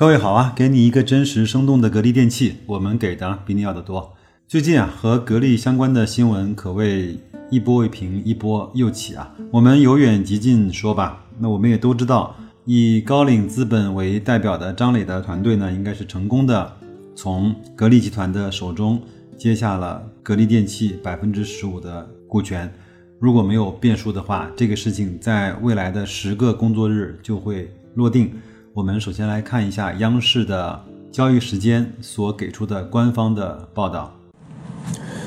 各位好啊，给你一个真实生动的格力电器，我们给的比你要的多。最近啊，和格力相关的新闻可谓一波未平，一波又起啊。我们由远及近说吧，那我们也都知道，以高瓴资本为代表的张磊的团队呢，应该是成功的从格力集团的手中接下了格力电器百分之十五的股权。如果没有变数的话，这个事情在未来的十个工作日就会落定。我们首先来看一下央视的交易时间所给出的官方的报道。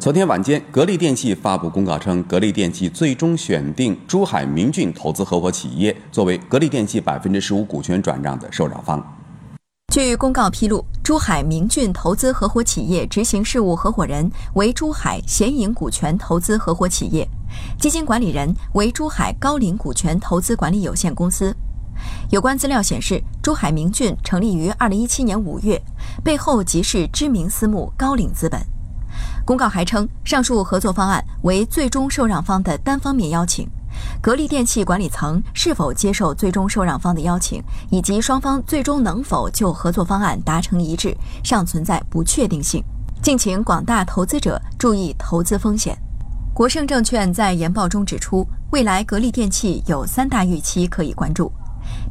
昨天晚间，格力电器发布公告称，格力电器最终选定珠海明骏投资合伙企业作为格力电器百分之十五股权转让的受让方。据公告披露，珠海明骏投资合伙企业执行事务合伙人为珠海显影股权投资合伙企业，基金管理人为珠海高瓴股权投资管理有限公司。有关资料显示，珠海明骏成立于二零一七年五月，背后即是知名私募高瓴资本。公告还称，上述合作方案为最终受让方的单方面邀请，格力电器管理层是否接受最终受让方的邀请，以及双方最终能否就合作方案达成一致，尚存在不确定性。敬请广大投资者注意投资风险。国盛证券在研报中指出，未来格力电器有三大预期可以关注。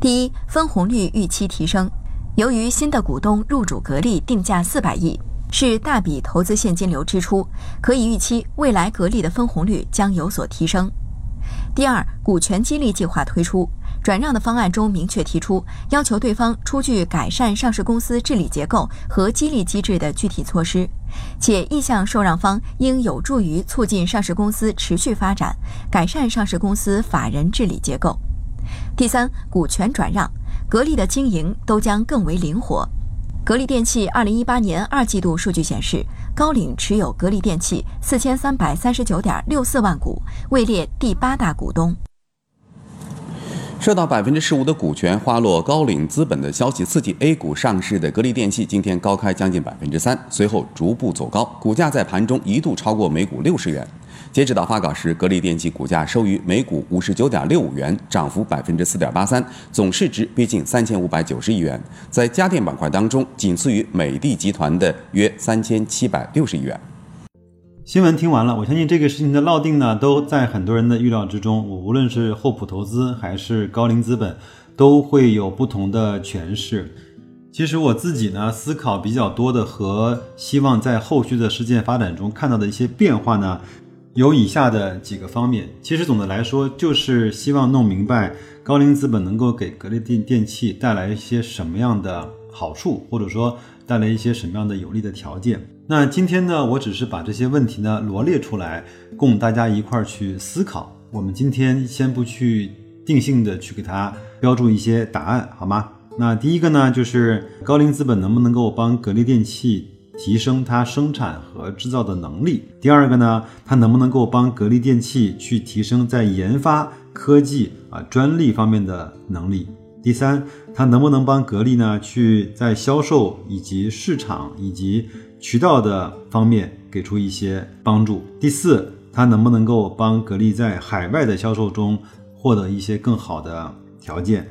第一，分红率预期提升。由于新的股东入主格力定价四百亿，是大笔投资现金流支出，可以预期未来格力的分红率将有所提升。第二，股权激励计划推出，转让的方案中明确提出，要求对方出具改善上市公司治理结构和激励机制的具体措施，且意向受让方应有助于促进上市公司持续发展，改善上市公司法人治理结构。第三，股权转让，格力的经营都将更为灵活。格力电器二零一八年二季度数据显示，高瓴持有格力电器四千三百三十九点六四万股，位列第八大股东。受到百分之十五的股权花落高瓴资本的消息刺激，A 股上市的格力电器今天高开将近百分之三，随后逐步走高，股价在盘中一度超过每股六十元。截止到发稿时，格力电器股价收于每股五十九点六五元，涨幅百分之四点八三，总市值逼近三千五百九十亿元，在家电板块当中仅次于美的集团的约三千七百六十亿元。新闻听完了，我相信这个事情的落定呢，都在很多人的预料之中。我无论是厚普投资还是高瓴资本，都会有不同的诠释。其实我自己呢，思考比较多的和希望在后续的事件发展中看到的一些变化呢。有以下的几个方面，其实总的来说就是希望弄明白高瓴资本能够给格力电电器带来一些什么样的好处，或者说带来一些什么样的有利的条件。那今天呢，我只是把这些问题呢罗列出来，供大家一块儿去思考。我们今天先不去定性的去给它标注一些答案，好吗？那第一个呢，就是高瓴资本能不能够帮格力电器？提升它生产和制造的能力。第二个呢，它能不能够帮格力电器去提升在研发科技啊专利方面的能力？第三，它能不能帮格力呢去在销售以及市场以及渠道的方面给出一些帮助？第四，它能不能够帮格力在海外的销售中获得一些更好的条件？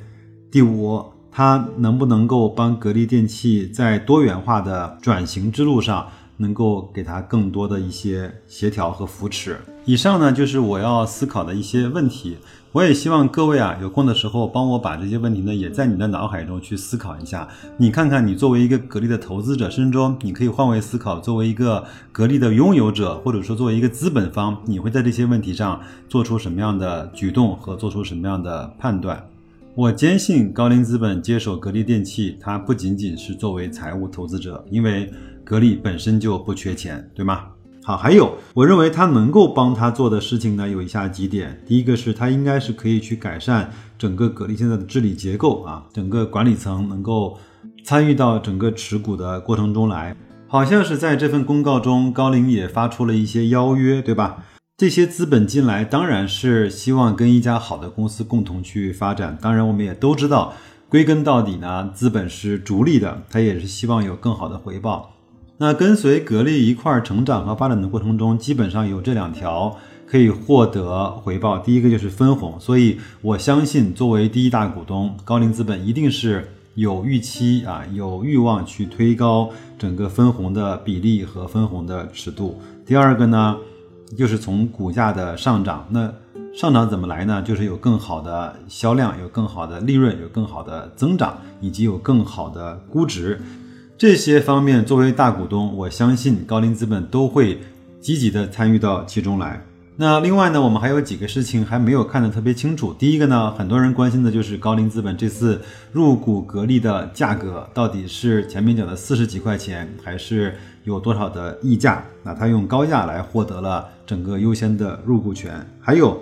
第五。它能不能够帮格力电器在多元化的转型之路上，能够给他更多的一些协调和扶持？以上呢就是我要思考的一些问题。我也希望各位啊，有空的时候帮我把这些问题呢，也在你的脑海中去思考一下。你看看，你作为一个格力的投资者，甚至说你可以换位思考，作为一个格力的拥有者，或者说作为一个资本方，你会在这些问题上做出什么样的举动和做出什么样的判断？我坚信高瓴资本接手格力电器，它不仅仅是作为财务投资者，因为格力本身就不缺钱，对吗？好，还有，我认为它能够帮他做的事情呢，有以下几点。第一个是，它应该是可以去改善整个格力现在的治理结构啊，整个管理层能够参与到整个持股的过程中来。好像是在这份公告中，高瓴也发出了一些邀约，对吧？这些资本进来，当然是希望跟一家好的公司共同去发展。当然，我们也都知道，归根到底呢，资本是逐利的，他也是希望有更好的回报。那跟随格力一块儿成长和发展的过程中，基本上有这两条可以获得回报。第一个就是分红，所以我相信作为第一大股东，高瓴资本一定是有预期啊，有欲望去推高整个分红的比例和分红的尺度。第二个呢，就是从股价的上涨，那上涨怎么来呢？就是有更好的销量，有更好的利润，有更好的增长，以及有更好的估值。这些方面，作为大股东，我相信高瓴资本都会积极的参与到其中来。那另外呢，我们还有几个事情还没有看得特别清楚。第一个呢，很多人关心的就是高瓴资本这次入股格力的价格到底是前面讲的四十几块钱，还是有多少的溢价？那他用高价来获得了整个优先的入股权，还有。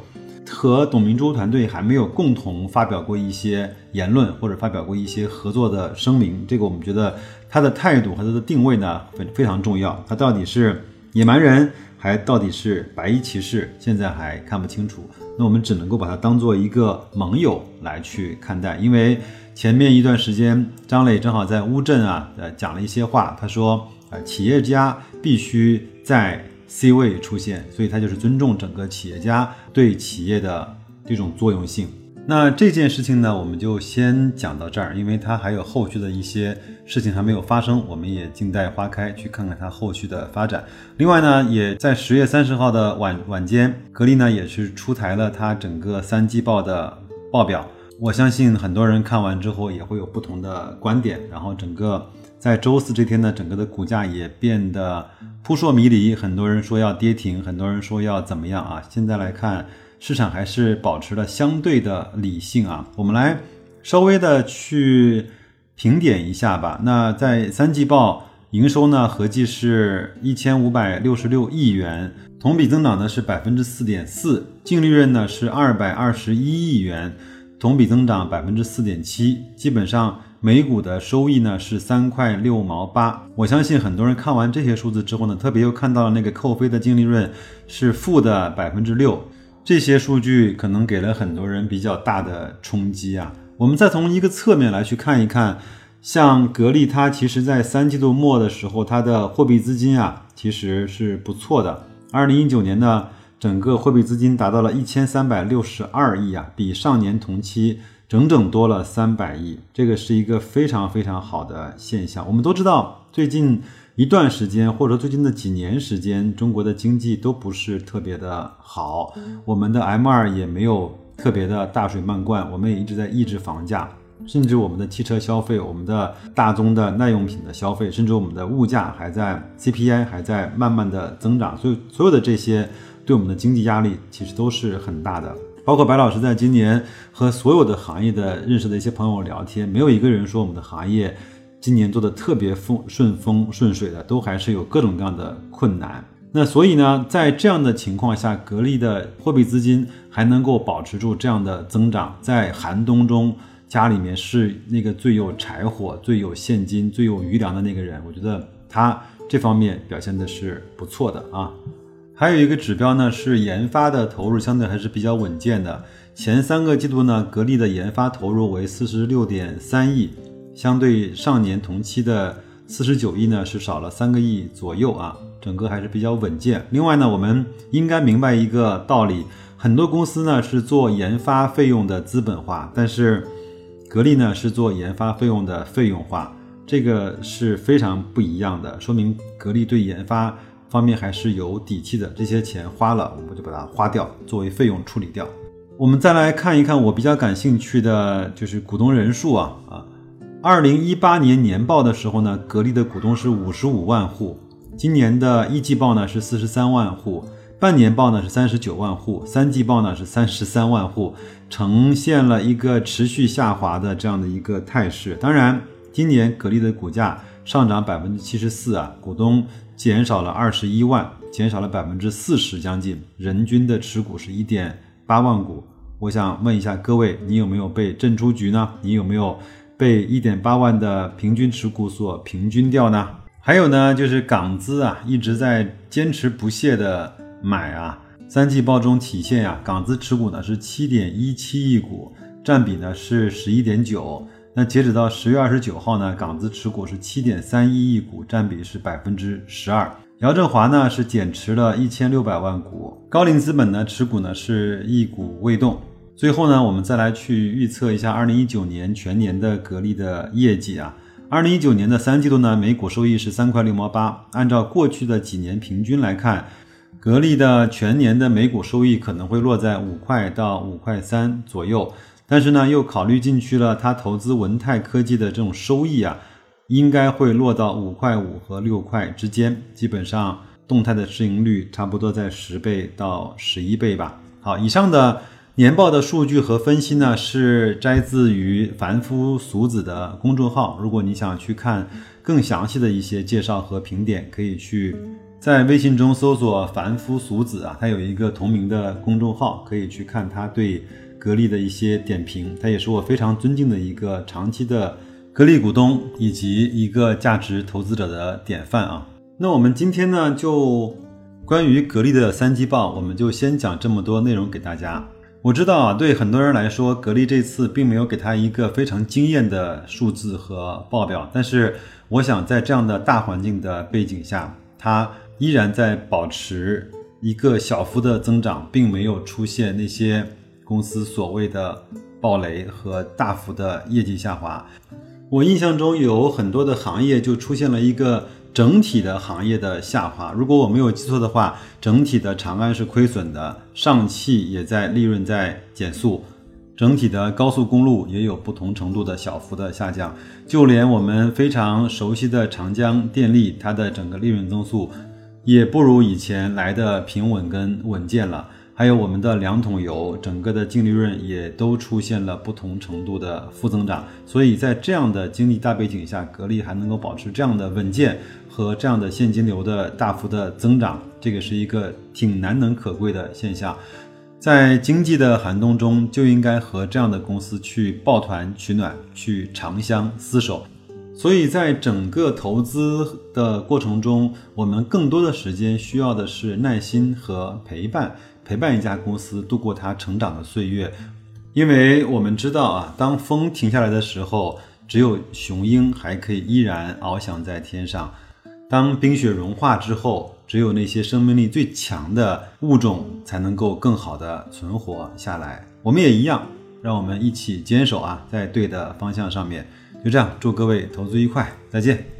和董明珠团队还没有共同发表过一些言论，或者发表过一些合作的声明。这个我们觉得他的态度和他的定位呢，非非常重要。他到底是野蛮人，还到底是白衣骑士，现在还看不清楚。那我们只能够把他当做一个盟友来去看待。因为前面一段时间，张磊正好在乌镇啊，呃，讲了一些话。他说，呃，企业家必须在。C 位出现，所以他就是尊重整个企业家对企业的这种作用性。那这件事情呢，我们就先讲到这儿，因为它还有后续的一些事情还没有发生，我们也静待花开，去看看它后续的发展。另外呢，也在十月三十号的晚晚间，格力呢也是出台了它整个三季报的报表。我相信很多人看完之后也会有不同的观点，然后整个。在周四这天呢，整个的股价也变得扑朔迷离，很多人说要跌停，很多人说要怎么样啊？现在来看，市场还是保持了相对的理性啊。我们来稍微的去评点一下吧。那在三季报营收呢，合计是一千五百六十六亿元，同比增长呢是百分之四点四，净利润呢是二百二十一亿元，同比增长百分之四点七，基本上。每股的收益呢是三块六毛八，我相信很多人看完这些数字之后呢，特别又看到了那个扣非的净利润是负的百分之六，这些数据可能给了很多人比较大的冲击啊。我们再从一个侧面来去看一看，像格力，它其实在三季度末的时候，它的货币资金啊其实是不错的。二零一九年呢，整个货币资金达到了一千三百六十二亿啊，比上年同期。整整多了三百亿，这个是一个非常非常好的现象。我们都知道，最近一段时间，或者最近的几年时间，中国的经济都不是特别的好，我们的 M 二也没有特别的大水漫灌，我们也一直在抑制房价，甚至我们的汽车消费、我们的大宗的耐用品的消费，甚至我们的物价还在 CPI 还在慢慢的增长，所以所有的这些对我们的经济压力其实都是很大的。包括白老师在今年和所有的行业的认识的一些朋友聊天，没有一个人说我们的行业今年做的特别风顺风顺水的，都还是有各种各样的困难。那所以呢，在这样的情况下，格力的货币资金还能够保持住这样的增长，在寒冬中家里面是那个最有柴火、最有现金、最有余粮的那个人，我觉得他这方面表现的是不错的啊。还有一个指标呢，是研发的投入相对还是比较稳健的。前三个季度呢，格力的研发投入为四十六点三亿，相对上年同期的四十九亿呢，是少了三个亿左右啊，整个还是比较稳健。另外呢，我们应该明白一个道理，很多公司呢是做研发费用的资本化，但是格力呢是做研发费用的费用化，这个是非常不一样的，说明格力对研发。方面还是有底气的，这些钱花了，我们就把它花掉，作为费用处理掉。我们再来看一看，我比较感兴趣的就是股东人数啊啊，二零一八年年报的时候呢，格力的股东是五十五万户，今年的一季报呢是四十三万户，半年报呢是三十九万户，三季报呢是三十三万户，呈现了一个持续下滑的这样的一个态势。当然，今年格力的股价上涨百分之七十四啊，股东。减少了二十一万，减少了百分之四十，将近人均的持股是一点八万股。我想问一下各位，你有没有被震出局呢？你有没有被一点八万的平均持股所平均掉呢？还有呢，就是港资啊，一直在坚持不懈的买啊。三季报中体现呀，港资持股呢是七点一七亿股，占比呢是十一点九。那截止到十月二十九号呢，港资持股是七点三一亿股，占比是百分之十二。姚振华呢是减持了一千六百万股，高瓴资本呢持股呢是一股未动。最后呢，我们再来去预测一下二零一九年全年的格力的业绩啊。二零一九年的三季度呢，每股收益是三块六毛八，按照过去的几年平均来看。格力的全年的每股收益可能会落在五块到五块三左右，但是呢，又考虑进去了它投资文泰科技的这种收益啊，应该会落到五块五和六块之间，基本上动态的市盈率差不多在十倍到十一倍吧。好，以上的年报的数据和分析呢，是摘自于凡夫俗子的公众号，如果你想去看更详细的一些介绍和评点，可以去。在微信中搜索“凡夫俗子”啊，他有一个同名的公众号，可以去看他对格力的一些点评。他也是我非常尊敬的一个长期的格力股东，以及一个价值投资者的典范啊。那我们今天呢，就关于格力的三季报，我们就先讲这么多内容给大家。我知道啊，对很多人来说，格力这次并没有给他一个非常惊艳的数字和报表，但是我想在这样的大环境的背景下，它。依然在保持一个小幅的增长，并没有出现那些公司所谓的暴雷和大幅的业绩下滑。我印象中有很多的行业就出现了一个整体的行业的下滑。如果我没有记错的话，整体的长安是亏损的，上汽也在利润在减速，整体的高速公路也有不同程度的小幅的下降。就连我们非常熟悉的长江电力，它的整个利润增速。也不如以前来的平稳跟稳健了，还有我们的两桶油，整个的净利润也都出现了不同程度的负增长。所以在这样的经济大背景下，格力还能够保持这样的稳健和这样的现金流的大幅的增长，这个是一个挺难能可贵的现象。在经济的寒冬中，就应该和这样的公司去抱团取暖，去长相厮守。所以在整个投资的过程中，我们更多的时间需要的是耐心和陪伴，陪伴一家公司度过它成长的岁月。因为我们知道啊，当风停下来的时候，只有雄鹰还可以依然翱翔在天上；当冰雪融化之后，只有那些生命力最强的物种才能够更好的存活下来。我们也一样，让我们一起坚守啊，在对的方向上面。就这样，祝各位投资愉快，再见。